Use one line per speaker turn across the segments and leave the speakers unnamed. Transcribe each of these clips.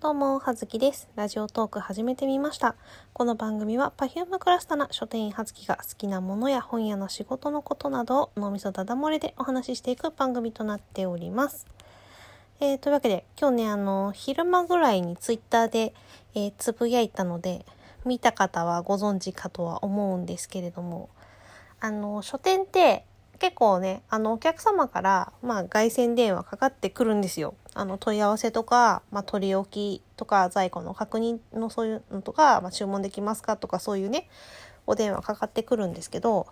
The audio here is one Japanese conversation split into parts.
どうも、はずきです。ラジオトーク始めてみました。この番組は Perfume クラスタな書店員はずきが好きなものや本屋の仕事のことなどを脳みそだだ漏れでお話ししていく番組となっております。えー、というわけで、今日ね、あの、昼間ぐらいにツイッターで、えーつぶやいたので、見た方はご存知かとは思うんですけれども、あの、書店って結構ね、あの、お客様から、まあ、外線電話かかってくるんですよ。あの、問い合わせとか、まあ、取り置きとか、在庫の確認のそういうのとか、まあ、注文できますかとか、そういうね、お電話かかってくるんですけど、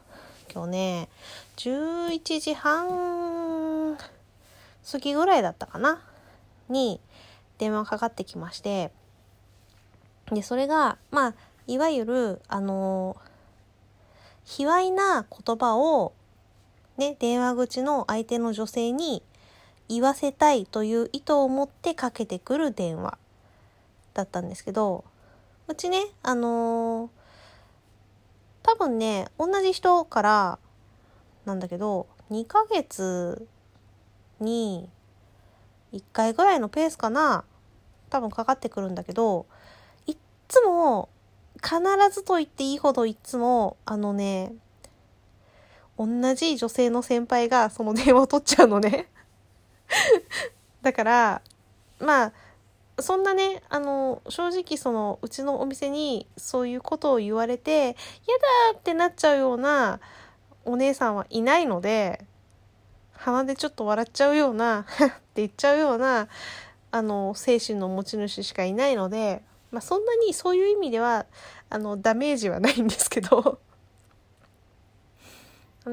今日ね、11時半過ぎぐらいだったかなに電話かかってきまして、で、それが、まあ、いわゆる、あの、卑猥な言葉を、ね、電話口の相手の女性に言わせたいという意図を持ってかけてくる電話だったんですけど、うちね、あのー多分ね、同じ人からなんだけど、2ヶ月に1回ぐらいのペースかな多分かかってくるんだけど、いっつも、必ずと言っていいほどいっつも、あのね、同じ女性の先輩がその電話を取っちゃうのね。だから、まあ、そんなね、あの、正直その、うちのお店にそういうことを言われて、やだってなっちゃうようなお姉さんはいないので、鼻でちょっと笑っちゃうような、って言っちゃうような、あの、精神の持ち主しかいないので、まあそんなにそういう意味では、あの、ダメージはないんですけど、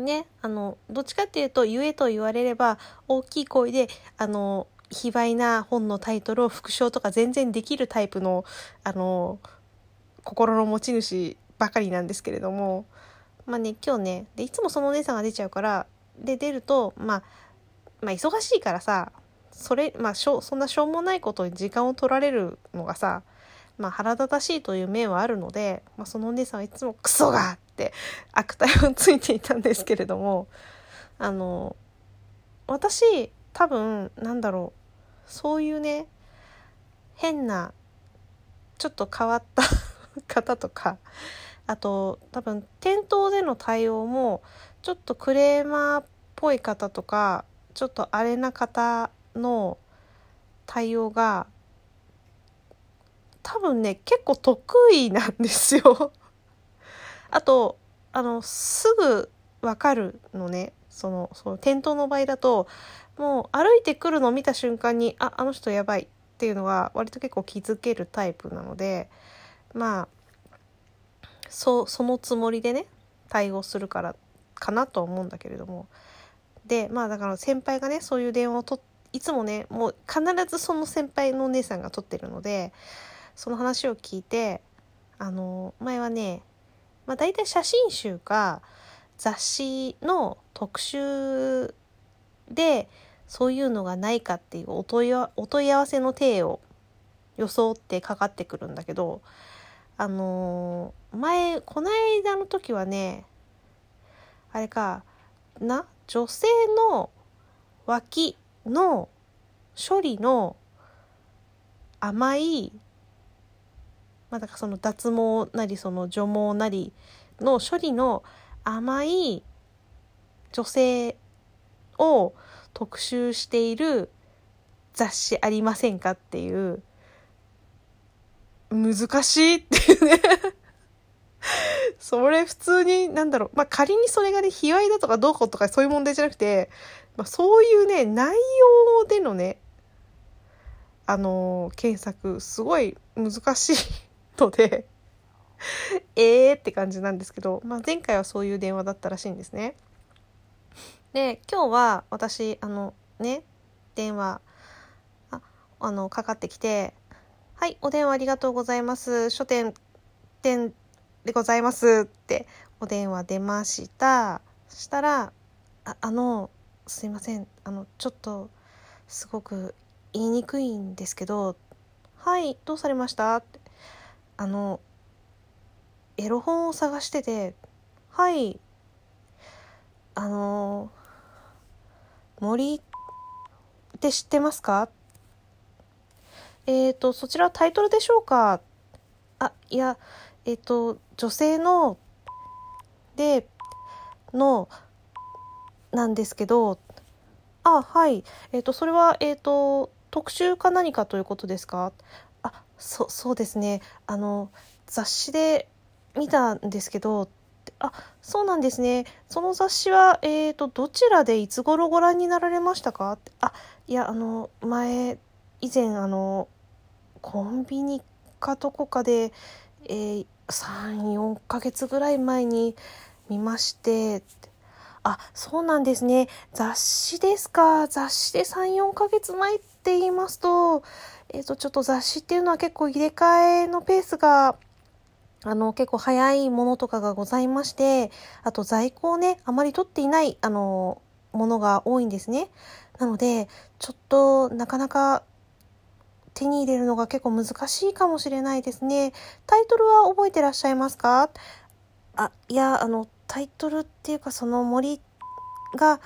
ね、あの、どっちかっていうと、言えと言われれば、大きい声で、あの、卑猥な本のタイトルを復唱とか全然できるタイプの、あの、心の持ち主ばかりなんですけれども、まあね、今日ね、で、いつもそのお姉さんが出ちゃうから、で、出ると、まあ、まあ、忙しいからさ、それ、まあ、しょ、そんなしょうもないことに時間を取られるのがさ、まあ、腹立たしいという面はあるので、まあ、そのお姉さんはいつもクソがって悪態をついていたんですけれども、あの、私、多分、なんだろう、そういうね、変な、ちょっと変わった 方とか、あと、多分、店頭での対応も、ちょっとクレーマーっぽい方とか、ちょっとあれな方の対応が、多分ね、結構得意なんですよ。あと、あの、すぐわかるのね。その、その店頭の場合だと、もう歩いてくるのを見た瞬間に、あ、あの人やばいっていうのは割と結構気づけるタイプなので、まあ、そ、そのつもりでね、対応するからかなとは思うんだけれども。で、まあだから先輩がね、そういう電話をといつもね、もう必ずその先輩のお姉さんが取ってるので、その話を聞いて、あの、前はね、まあ大体写真集か雑誌の特集でそういうのがないかっていうお問い合わお問い合わせの体を装ってかかってくるんだけど、あのー前、この間の時はね、あれか、な、女性の脇の処理の甘いまあ、だからその脱毛なりその除毛なりの処理の甘い女性を特集している雑誌ありませんかっていう難しいっていうねそれ普通になんだろうまあ仮にそれがね卑猥だとかどうこうとかそういう問題じゃなくて、まあ、そういうね内容でのねあのー検索すごい難しいので えーって感じなんですけど、まあ、前回はそういう電話だったらしいんですね。で今日は私あのね電話ああのかかってきて「はいお電話ありがとうございます書店店でございます」ってお電話出ましたそしたら「ああのすいませんあのちょっとすごく言いにくいんですけどはいどうされました?」ってあのエロ本を探しててはいあの森って知ってますか？えっ、と、そちらタイトルでしょうか？あ、いや、えっ、と、女性の、で、の、なんですけど、あ、はい。えっ、と、それは、えっ、と、特集か何かということですか、そ、そうですね。あの、雑誌で見たんですけど、あ、そうなんですね。その雑誌は、えっ、と、どちらでいつ頃ご覧になられましたか？あ、いや、あの、前、以前、あの、コンビニかどこかで、えー、3、4ヶ月ぐらい前に見まして、あ、そうなんですね。雑誌ですか？雑誌で3、4ヶ月前って言いますと、えっ、ー、と、ちょっと雑誌っていうのは結構入れ替えのペースがあの、結構早いものとかがございまして、あと在庫をね、あまり取っていない、あの、ものが多いんですね。なので、ちょっとなかなか手に入れるのが結構難しいかもしれないですね。タイトルは覚えてらっしゃいますか？あ、いや、あの、タイトルっていうかその森が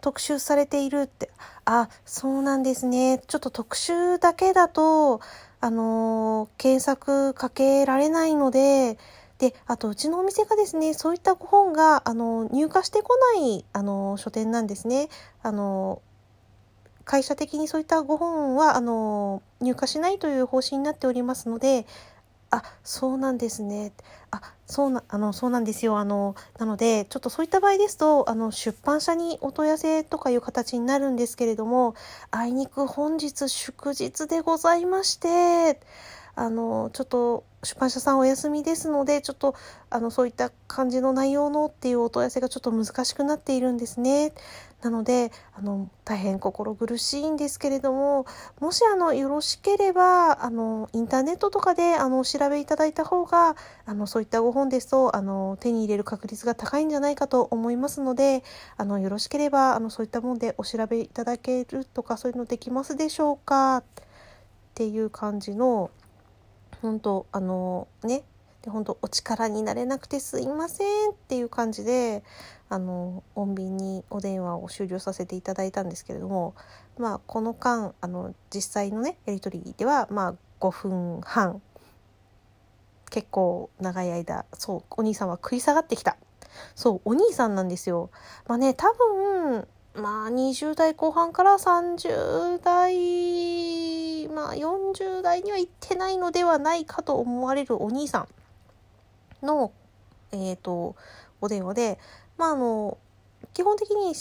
特集されているって、あ、そうなんですね。ちょっと特集だけだと、あの検索かけられないので、で、あと、うちのお店がですね、そういった本が、あの、入荷してこない、あの、書店なんですね。あの、会社的にそういったご本は、あの、入荷しないという方針になっておりますので、あ、そうなんですね。あ、そうな、あの、そうなんですよ。あの、なので、ちょっとそういった場合ですと、あの、出版社にお問い合わせとかいう形になるんですけれども、あいにく本日祝日でございまして、あの、ちょっと出版社さんお休みですので、ちょっと、あの、そういった感じの内容のっていうお問い合わせがちょっと難しくなっているんですね。なので、あの、大変心苦しいんですけれども、もし、あの、よろしければ、あの、インターネットとかで、あの、お調べいただいた方が、あの、そういったご本ですと、あの、手に入れる確率が高いんじゃないかと思いますので、あの、よろしければ、あの、そういったもんでお調べいただけるとか、そういうのできますでしょうか？っていう感じの、本当あのねで本当お力になれなくてすいませんっていう感じであの穏便にお電話を終了させていただいたんですけれどもまあこの間あの実際のねやり取りではまあ5分半結構長い間そうお兄さんは食い下がってきた。そうお兄さんなんですよ。まあね多分まあ20代後半から30代まあ40代には行ってないのではないかと思われるお兄さん。のえ、ー、とお電話でまああの基本的に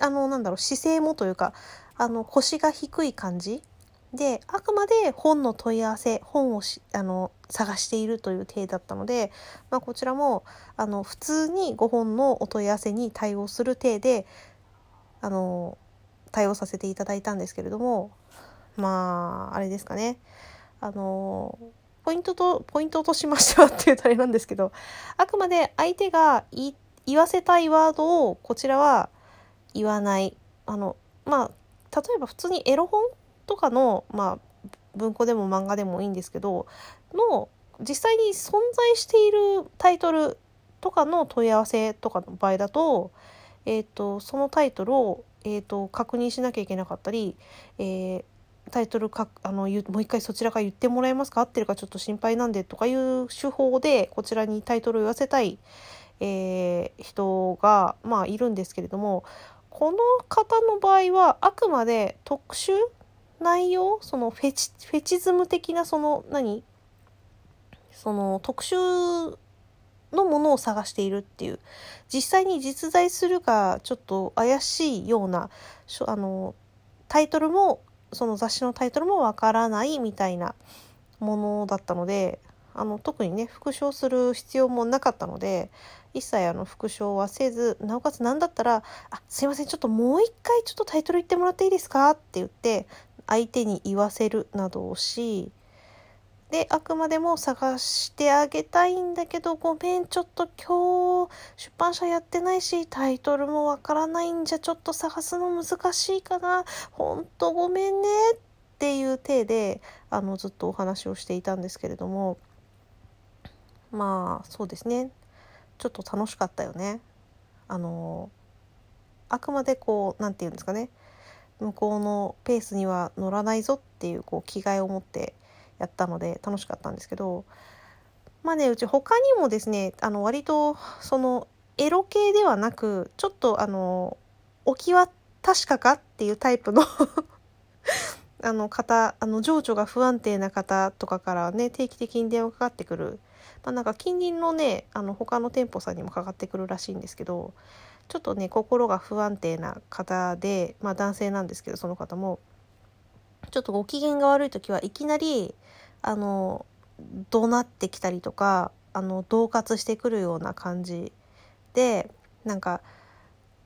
あのなんだろう姿勢もというかあの腰が低い感じであくまで本の問い合わせ本をあの探しているという体だったので、まあ、こちらもあの普通にご本のお問い合わせに対応する体であの対応させていただいたんですけれどもまああれですかね。あのポイントとポイントとしましてはっていうとあれなんですけどあくまで相手が言わせたいワードをこちらは言わない。あのまあ例えば普通にエロ本とかのまあ文庫でも漫画でもいいんですけどの実際に存在しているタイトルとかの問い合わせとかの場合だとえーと、そのタイトルを、えーと、確認しなきゃいけなかったり、えー、タイトルかあのもう一回そちらから言ってもらえますか？合ってるかちょっと心配なんでとかいう手法でこちらにタイトルを言わせたい、えー、人が、まあ、いるんですけれどもこの方の場合はあくまで特殊内容そのフェチフェチズム的なその何？その特殊のものを探しているっていう実際に実在するかちょっと怪しいようなあのタイトルもその雑誌のタイトルもわからないみたいなものだったのであの特にね復唱する必要もなかったので一切あの復唱はせずなおかつ何だったら「あすいませんちょっともう一回ちょっとタイトル言ってもらっていいですか?」って言って相手に言わせるなどをしであくまでも探してあげたいんだけどごめんちょっと今日出版社やってないしタイトルもわからないんじゃちょっと探すの難しいかな。ほんとごめんねっていう体であのずっとお話をしていたんですけれども。まあそうですね。ちょっと楽しかったよね。あのあくまでこう何て言うんですかね。向こうのペースには乗らないぞっていうこう気概を持ってやったので楽しかったんですけどまあねうち他にもですねあの割とそのエロ系ではなくちょっとあの置きは確かかっていうタイプの あの方あの情緒が不安定な方とかからね定期的に電話かかってくる、まあ、なんか近隣のねあの他の店舗さんにもかかってくるらしいんですけどちょっとね心が不安定な方で、まあ、男性なんですけどその方も。ちょっとご機嫌が悪い時はいきなりあの怒鳴ってきたりとかあの恫喝してくるような感じでなんか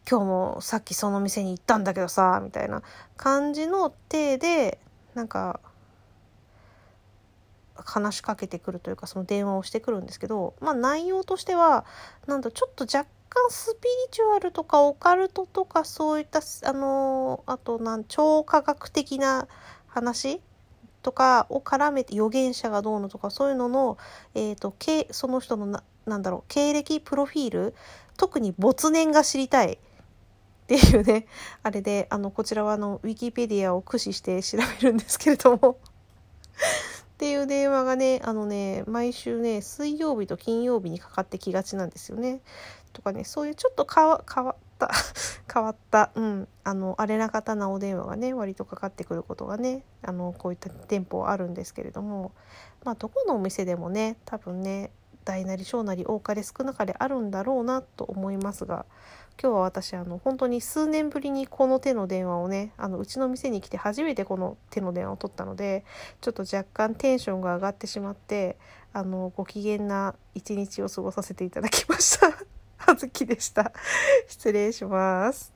今日もさっきその店に行ったんだけどさみたいな感じの体でなんか話しかけてくるというかその電話をしてくるんですけどまあ内容としてはなんだちょっと若干スピリチュアルとかオカルトとかそういったあのあとなん超科学的な話とかを絡めて預言者がどうのとかそういうのの、えーと、その人のななんだろう経歴プロフィール特に没年が知りたいっていうね、あれで、あの、こちらはあの、ウィキペディアを駆使して調べるんですけれどもっていう電話がね、あのね、毎週ね、水曜日と金曜日にかかってきがちなんですよね。とかね、そういうちょっと変わった 変わった、うん、あの、あれな方なお電話がね、割とかかってくることがね、あの、こういった店舗あるんですけれども、まあ、どこのお店でもね、多分ね、大なり小なり多かれ少なかれあるんだろうなと思いますが、今日は私あの本当に数年ぶりにこの手の電話をねあのうちの店に来て初めてこの手の電話を取ったのでちょっと若干テンションが上がってしまってあのご機嫌な一日を過ごさせていただきました。はずきでした。失礼します。